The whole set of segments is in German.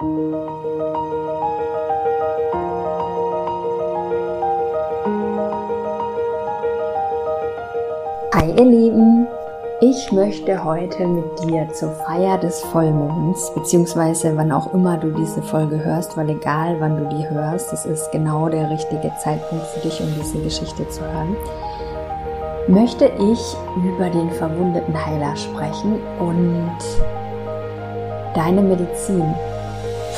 Hi ihr Lieben, ich möchte heute mit dir zur Feier des Vollmonds, beziehungsweise wann auch immer du diese Folge hörst, weil egal wann du die hörst, es ist genau der richtige Zeitpunkt für dich, um diese Geschichte zu hören, möchte ich über den verwundeten Heiler sprechen und deine Medizin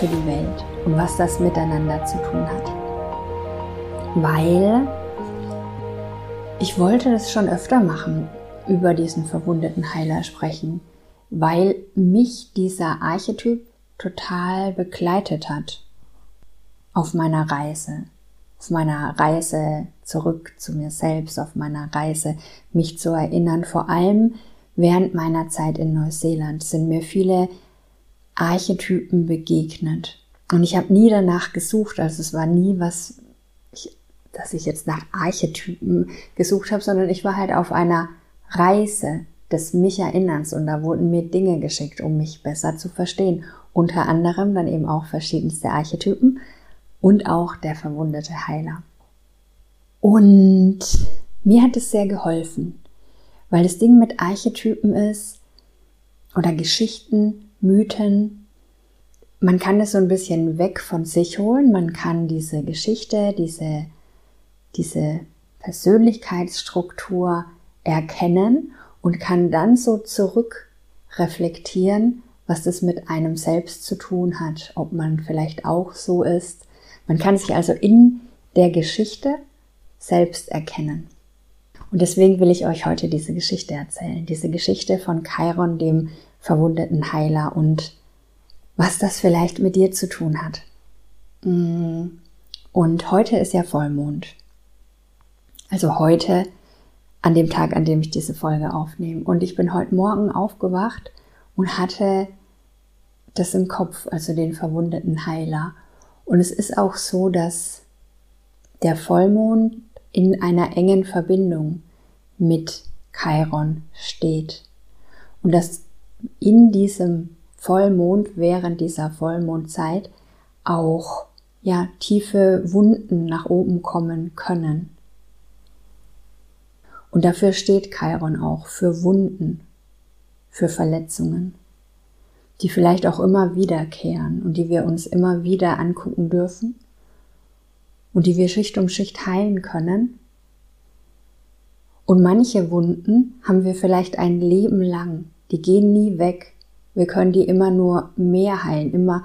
für die Welt und was das miteinander zu tun hat. Weil ich wollte das schon öfter machen, über diesen verwundeten Heiler sprechen, weil mich dieser Archetyp total begleitet hat auf meiner Reise, auf meiner Reise zurück zu mir selbst, auf meiner Reise mich zu erinnern. Vor allem während meiner Zeit in Neuseeland sind mir viele Archetypen begegnet. Und ich habe nie danach gesucht, also es war nie was dass ich jetzt nach Archetypen gesucht habe, sondern ich war halt auf einer Reise des mich Erinnerns und da wurden mir Dinge geschickt, um mich besser zu verstehen. Unter anderem dann eben auch verschiedenste Archetypen und auch der verwundete Heiler. Und mir hat es sehr geholfen, weil das Ding mit Archetypen ist oder Geschichten, Mythen, man kann es so ein bisschen weg von sich holen, man kann diese Geschichte, diese diese Persönlichkeitsstruktur erkennen und kann dann so zurück reflektieren, was das mit einem selbst zu tun hat, ob man vielleicht auch so ist. Man kann sich also in der Geschichte selbst erkennen. Und deswegen will ich euch heute diese Geschichte erzählen. Diese Geschichte von Chiron, dem verwundeten Heiler und was das vielleicht mit dir zu tun hat. Mm. Und heute ist ja Vollmond. Also heute, an dem Tag, an dem ich diese Folge aufnehme. Und ich bin heute Morgen aufgewacht und hatte das im Kopf, also den verwundeten Heiler. Und es ist auch so, dass der Vollmond in einer engen Verbindung mit Chiron steht. Und dass in diesem Vollmond, während dieser Vollmondzeit, auch ja, tiefe Wunden nach oben kommen können. Und dafür steht Chiron auch, für Wunden, für Verletzungen, die vielleicht auch immer wiederkehren und die wir uns immer wieder angucken dürfen und die wir Schicht um Schicht heilen können. Und manche Wunden haben wir vielleicht ein Leben lang, die gehen nie weg. Wir können die immer nur mehr heilen, immer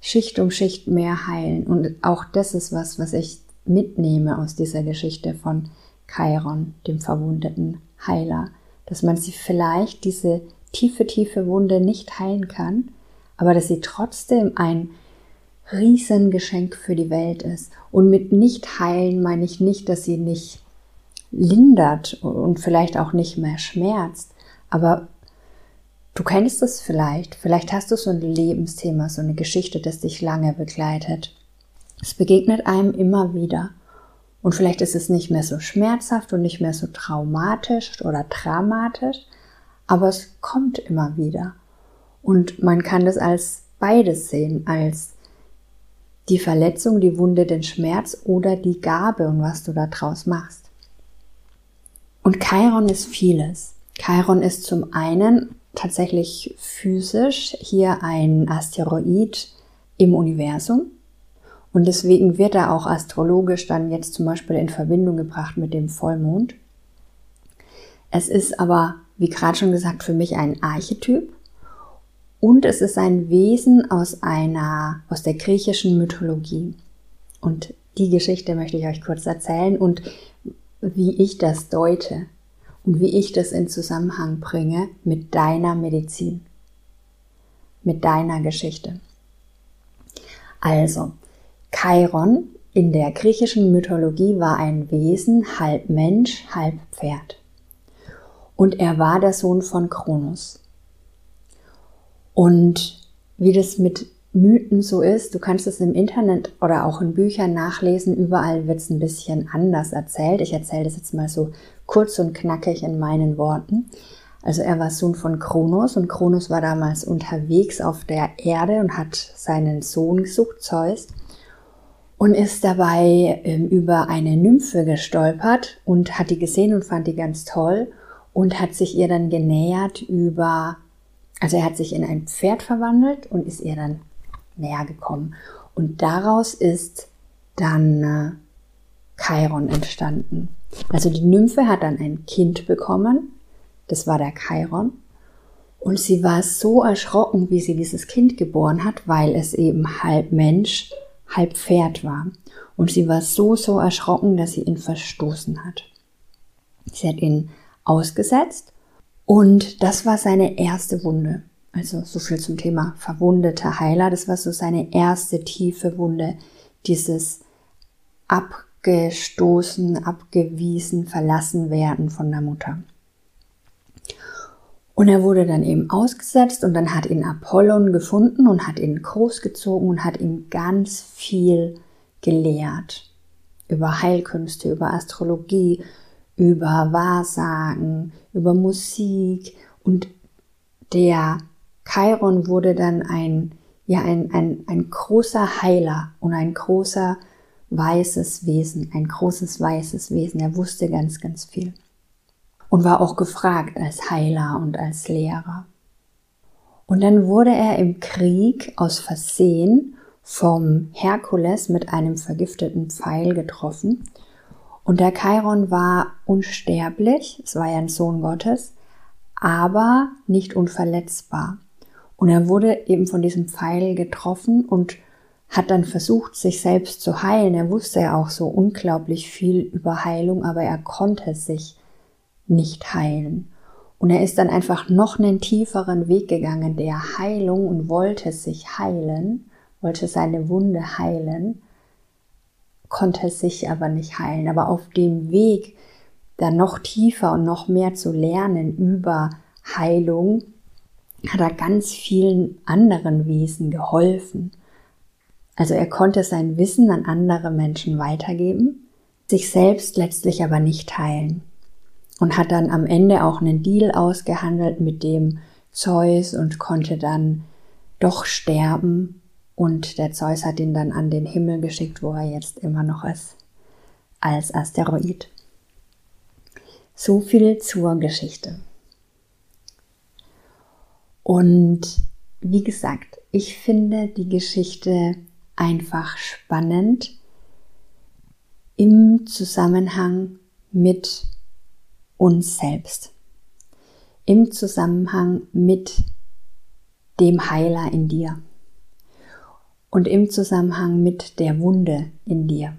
Schicht um Schicht mehr heilen. Und auch das ist was, was ich mitnehme aus dieser Geschichte von Chiron, dem verwundeten Heiler, dass man sie vielleicht diese tiefe, tiefe Wunde nicht heilen kann, aber dass sie trotzdem ein Riesengeschenk für die Welt ist. Und mit nicht heilen meine ich nicht, dass sie nicht lindert und vielleicht auch nicht mehr schmerzt, aber du kennst es vielleicht, vielleicht hast du so ein Lebensthema, so eine Geschichte, das dich lange begleitet. Es begegnet einem immer wieder. Und vielleicht ist es nicht mehr so schmerzhaft und nicht mehr so traumatisch oder dramatisch, aber es kommt immer wieder. Und man kann das als beides sehen, als die Verletzung, die Wunde, den Schmerz oder die Gabe und was du da draus machst. Und Chiron ist vieles. Chiron ist zum einen tatsächlich physisch hier ein Asteroid im Universum. Und deswegen wird er auch astrologisch dann jetzt zum Beispiel in Verbindung gebracht mit dem Vollmond. Es ist aber, wie gerade schon gesagt, für mich ein Archetyp und es ist ein Wesen aus einer, aus der griechischen Mythologie. Und die Geschichte möchte ich euch kurz erzählen und wie ich das deute und wie ich das in Zusammenhang bringe mit deiner Medizin, mit deiner Geschichte. Also, Chiron in der griechischen Mythologie war ein Wesen, halb Mensch, halb Pferd. Und er war der Sohn von Kronos. Und wie das mit Mythen so ist, du kannst es im Internet oder auch in Büchern nachlesen, überall wird es ein bisschen anders erzählt. Ich erzähle das jetzt mal so kurz und knackig in meinen Worten. Also er war Sohn von Kronos und Kronos war damals unterwegs auf der Erde und hat seinen Sohn gesucht, Zeus, und ist dabei ähm, über eine Nymphe gestolpert und hat die gesehen und fand die ganz toll und hat sich ihr dann genähert über, also er hat sich in ein Pferd verwandelt und ist ihr dann näher gekommen. Und daraus ist dann äh, Chiron entstanden. Also die Nymphe hat dann ein Kind bekommen, das war der Chiron. Und sie war so erschrocken, wie sie dieses Kind geboren hat, weil es eben halb Mensch, halb Pferd war. Und sie war so, so erschrocken, dass sie ihn verstoßen hat. Sie hat ihn ausgesetzt und das war seine erste Wunde. Also so viel zum Thema verwundete Heiler. Das war so seine erste tiefe Wunde. Dieses abgestoßen, abgewiesen, verlassen werden von der Mutter. Und er wurde dann eben ausgesetzt und dann hat ihn Apollon gefunden und hat ihn großgezogen und hat ihm ganz viel gelehrt. Über Heilkünste, über Astrologie, über Wahrsagen, über Musik und der Chiron wurde dann ein, ja, ein, ein, ein großer Heiler und ein großer weißes Wesen, ein großes weißes Wesen. Er wusste ganz, ganz viel und war auch gefragt als Heiler und als Lehrer. Und dann wurde er im Krieg aus Versehen vom Herkules mit einem vergifteten Pfeil getroffen und der Chiron war unsterblich, es war ja ein Sohn Gottes, aber nicht unverletzbar. Und er wurde eben von diesem Pfeil getroffen und hat dann versucht, sich selbst zu heilen. Er wusste ja auch so unglaublich viel über Heilung, aber er konnte sich nicht heilen. Und er ist dann einfach noch einen tieferen Weg gegangen der Heilung und wollte sich heilen, wollte seine Wunde heilen konnte sich aber nicht heilen. Aber auf dem Weg, da noch tiefer und noch mehr zu lernen über Heilung, hat er ganz vielen anderen Wesen geholfen. Also er konnte sein Wissen an andere Menschen weitergeben, sich selbst letztlich aber nicht heilen. Und hat dann am Ende auch einen Deal ausgehandelt mit dem Zeus und konnte dann doch sterben und der Zeus hat ihn dann an den Himmel geschickt, wo er jetzt immer noch ist, als Asteroid. So viel zur Geschichte. Und wie gesagt, ich finde die Geschichte einfach spannend im Zusammenhang mit uns selbst. Im Zusammenhang mit dem Heiler in dir und im Zusammenhang mit der Wunde in dir.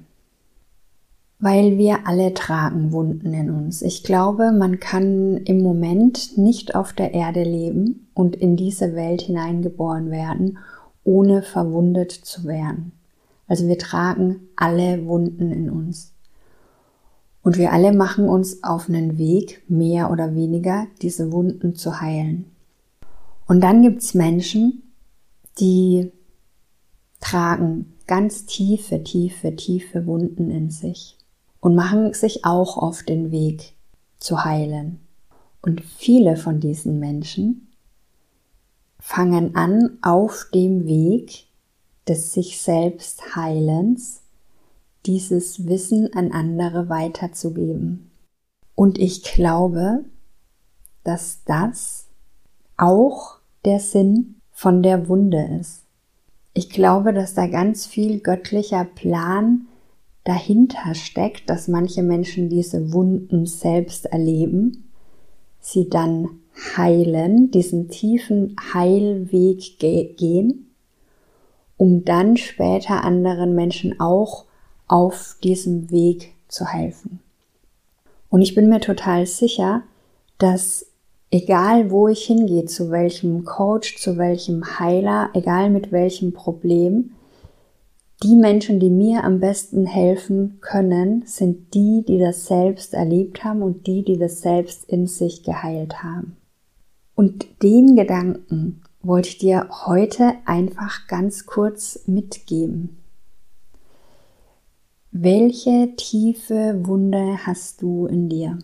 Weil wir alle tragen Wunden in uns. Ich glaube, man kann im Moment nicht auf der Erde leben und in diese Welt hineingeboren werden, ohne verwundet zu werden. Also wir tragen alle Wunden in uns. Und wir alle machen uns auf einen Weg, mehr oder weniger, diese Wunden zu heilen. Und dann gibt's Menschen, die tragen ganz tiefe, tiefe, tiefe Wunden in sich und machen sich auch auf den Weg zu heilen. Und viele von diesen Menschen fangen an, auf dem Weg des sich selbst Heilens dieses Wissen an andere weiterzugeben. Und ich glaube, dass das auch der Sinn von der Wunde ist. Ich glaube, dass da ganz viel göttlicher Plan dahinter steckt, dass manche Menschen diese Wunden selbst erleben, sie dann heilen, diesen tiefen Heilweg gehen, um dann später anderen Menschen auch auf diesem Weg zu helfen. Und ich bin mir total sicher, dass egal wo ich hingehe, zu welchem Coach, zu welchem Heiler, egal mit welchem Problem, die Menschen, die mir am besten helfen können, sind die, die das selbst erlebt haben und die, die das selbst in sich geheilt haben. Und den Gedanken wollte ich dir heute einfach ganz kurz mitgeben. Welche tiefe Wunde hast du in dir?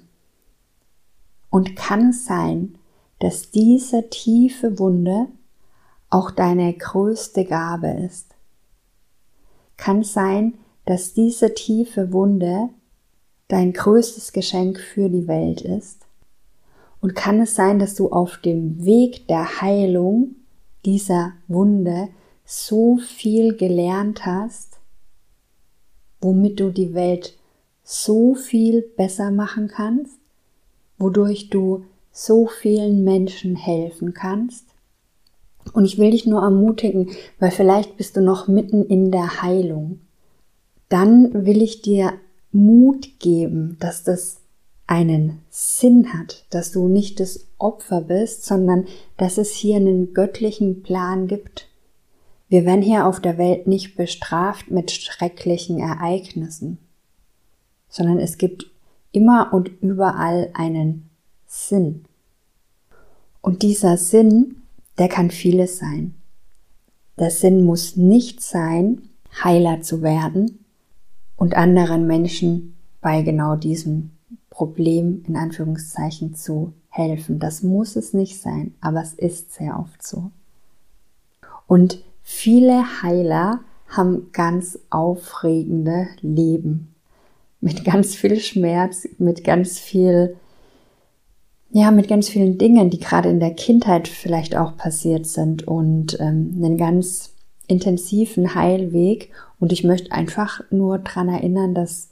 Und kann es sein, dass diese tiefe Wunde auch deine größte Gabe ist. Kann sein, dass diese tiefe Wunde dein größtes Geschenk für die Welt ist. Und kann es sein, dass du auf dem Weg der Heilung dieser Wunde so viel gelernt hast, womit du die Welt so viel besser machen kannst, wodurch du so vielen Menschen helfen kannst. Und ich will dich nur ermutigen, weil vielleicht bist du noch mitten in der Heilung. Dann will ich dir Mut geben, dass das einen Sinn hat, dass du nicht das Opfer bist, sondern dass es hier einen göttlichen Plan gibt. Wir werden hier auf der Welt nicht bestraft mit schrecklichen Ereignissen, sondern es gibt immer und überall einen Sinn. Und dieser Sinn, der kann vieles sein. Der Sinn muss nicht sein, Heiler zu werden und anderen Menschen bei genau diesem Problem in Anführungszeichen zu helfen. Das muss es nicht sein, aber es ist sehr oft so. Und viele Heiler haben ganz aufregende Leben mit ganz viel Schmerz, mit ganz viel, ja, mit ganz vielen Dingen, die gerade in der Kindheit vielleicht auch passiert sind und ähm, einen ganz intensiven Heilweg. Und ich möchte einfach nur dran erinnern, dass,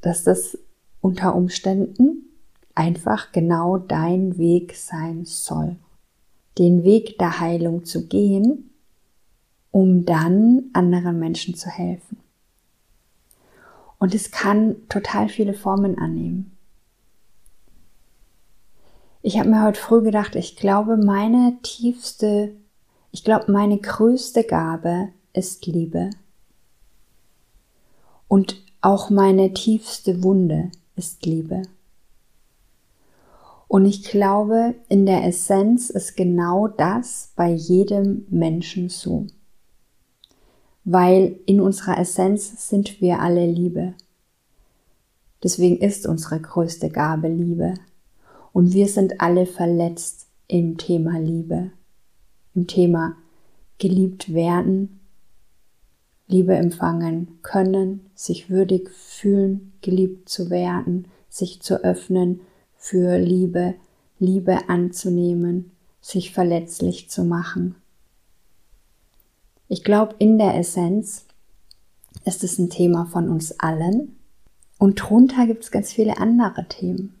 dass das unter Umständen einfach genau dein Weg sein soll. Den Weg der Heilung zu gehen, um dann anderen Menschen zu helfen. Und es kann total viele Formen annehmen. Ich habe mir heute früh gedacht, ich glaube, meine tiefste, ich glaube, meine größte Gabe ist Liebe. Und auch meine tiefste Wunde ist Liebe. Und ich glaube, in der Essenz ist genau das bei jedem Menschen so. Weil in unserer Essenz sind wir alle Liebe. Deswegen ist unsere größte Gabe Liebe. Und wir sind alle verletzt im Thema Liebe, im Thema geliebt werden, Liebe empfangen können, sich würdig fühlen, geliebt zu werden, sich zu öffnen für Liebe, Liebe anzunehmen, sich verletzlich zu machen. Ich glaube, in der Essenz ist es ein Thema von uns allen und drunter gibt es ganz viele andere Themen.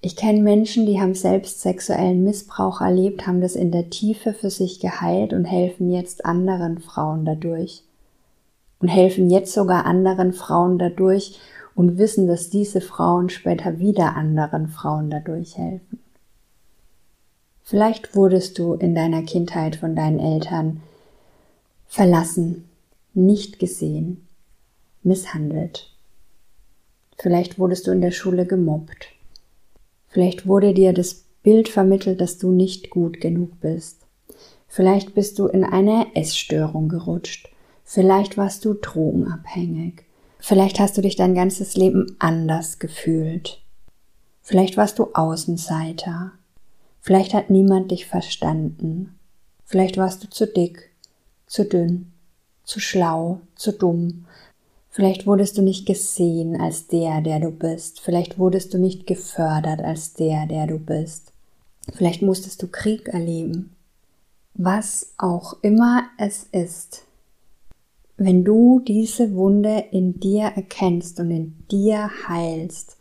Ich kenne Menschen, die haben selbst sexuellen Missbrauch erlebt, haben das in der Tiefe für sich geheilt und helfen jetzt anderen Frauen dadurch. Und helfen jetzt sogar anderen Frauen dadurch und wissen, dass diese Frauen später wieder anderen Frauen dadurch helfen. Vielleicht wurdest du in deiner Kindheit von deinen Eltern verlassen, nicht gesehen, misshandelt. Vielleicht wurdest du in der Schule gemobbt Vielleicht wurde dir das Bild vermittelt, dass du nicht gut genug bist. Vielleicht bist du in eine Essstörung gerutscht. Vielleicht warst du drogenabhängig. Vielleicht hast du dich dein ganzes Leben anders gefühlt. Vielleicht warst du Außenseiter. Vielleicht hat niemand dich verstanden. Vielleicht warst du zu dick, zu dünn, zu schlau, zu dumm, Vielleicht wurdest du nicht gesehen als der, der du bist. Vielleicht wurdest du nicht gefördert als der, der du bist. Vielleicht musstest du Krieg erleben. Was auch immer es ist. Wenn du diese Wunde in dir erkennst und in dir heilst,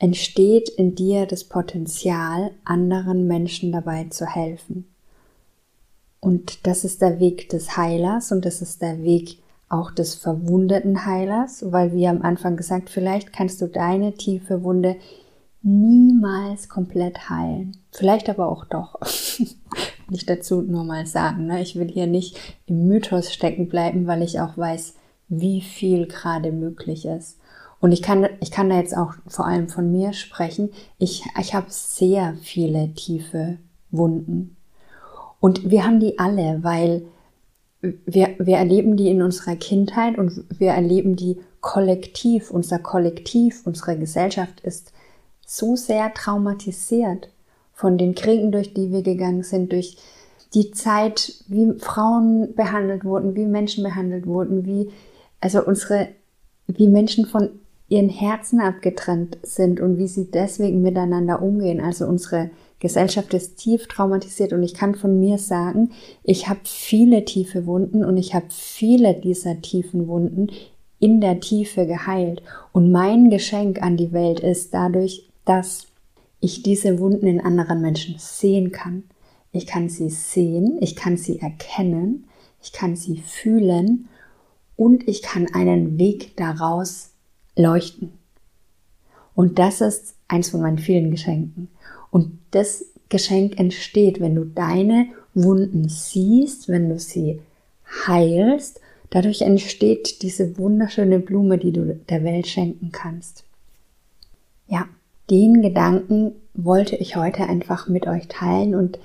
entsteht in dir das Potenzial, anderen Menschen dabei zu helfen. Und das ist der Weg des Heilers und das ist der Weg auch des verwundeten Heilers, weil wie am Anfang gesagt, vielleicht kannst du deine tiefe Wunde niemals komplett heilen. Vielleicht aber auch doch. nicht dazu nur mal sagen. Ne? Ich will hier nicht im Mythos stecken bleiben, weil ich auch weiß, wie viel gerade möglich ist. Und ich kann, ich kann da jetzt auch vor allem von mir sprechen. Ich, ich habe sehr viele tiefe Wunden. Und wir haben die alle, weil wir, wir erleben die in unserer Kindheit und wir erleben die kollektiv. Unser Kollektiv, unsere Gesellschaft ist so sehr traumatisiert von den Kriegen, durch die wir gegangen sind, durch die Zeit, wie Frauen behandelt wurden, wie Menschen behandelt wurden, wie, also unsere, wie Menschen von ihren Herzen abgetrennt sind und wie sie deswegen miteinander umgehen. Also unsere Gesellschaft ist tief traumatisiert und ich kann von mir sagen, ich habe viele tiefe Wunden und ich habe viele dieser tiefen Wunden in der Tiefe geheilt. Und mein Geschenk an die Welt ist dadurch, dass ich diese Wunden in anderen Menschen sehen kann. Ich kann sie sehen, ich kann sie erkennen, ich kann sie fühlen und ich kann einen Weg daraus leuchten. Und das ist eins von meinen vielen Geschenken. Und das Geschenk entsteht, wenn du deine Wunden siehst, wenn du sie heilst. Dadurch entsteht diese wunderschöne Blume, die du der Welt schenken kannst. Ja, den Gedanken wollte ich heute einfach mit euch teilen und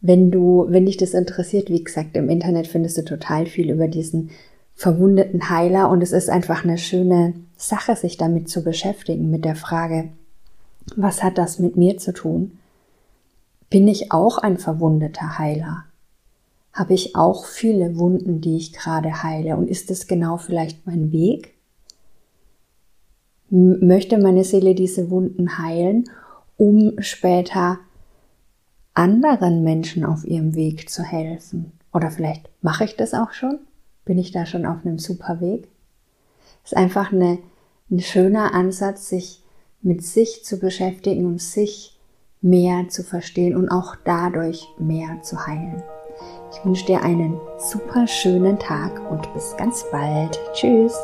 wenn du, wenn dich das interessiert, wie gesagt, im Internet findest du total viel über diesen verwundeten Heiler und es ist einfach eine schöne Sache, sich damit zu beschäftigen, mit der Frage, was hat das mit mir zu tun? Bin ich auch ein verwundeter Heiler? Habe ich auch viele Wunden, die ich gerade heile? Und ist es genau vielleicht mein Weg? Möchte meine Seele diese Wunden heilen, um später anderen Menschen auf ihrem Weg zu helfen? Oder vielleicht mache ich das auch schon? Bin ich da schon auf einem super Weg? ist einfach eine, ein schöner Ansatz, sich mit sich zu beschäftigen und sich mehr zu verstehen und auch dadurch mehr zu heilen. Ich wünsche dir einen super schönen Tag und bis ganz bald. Tschüss.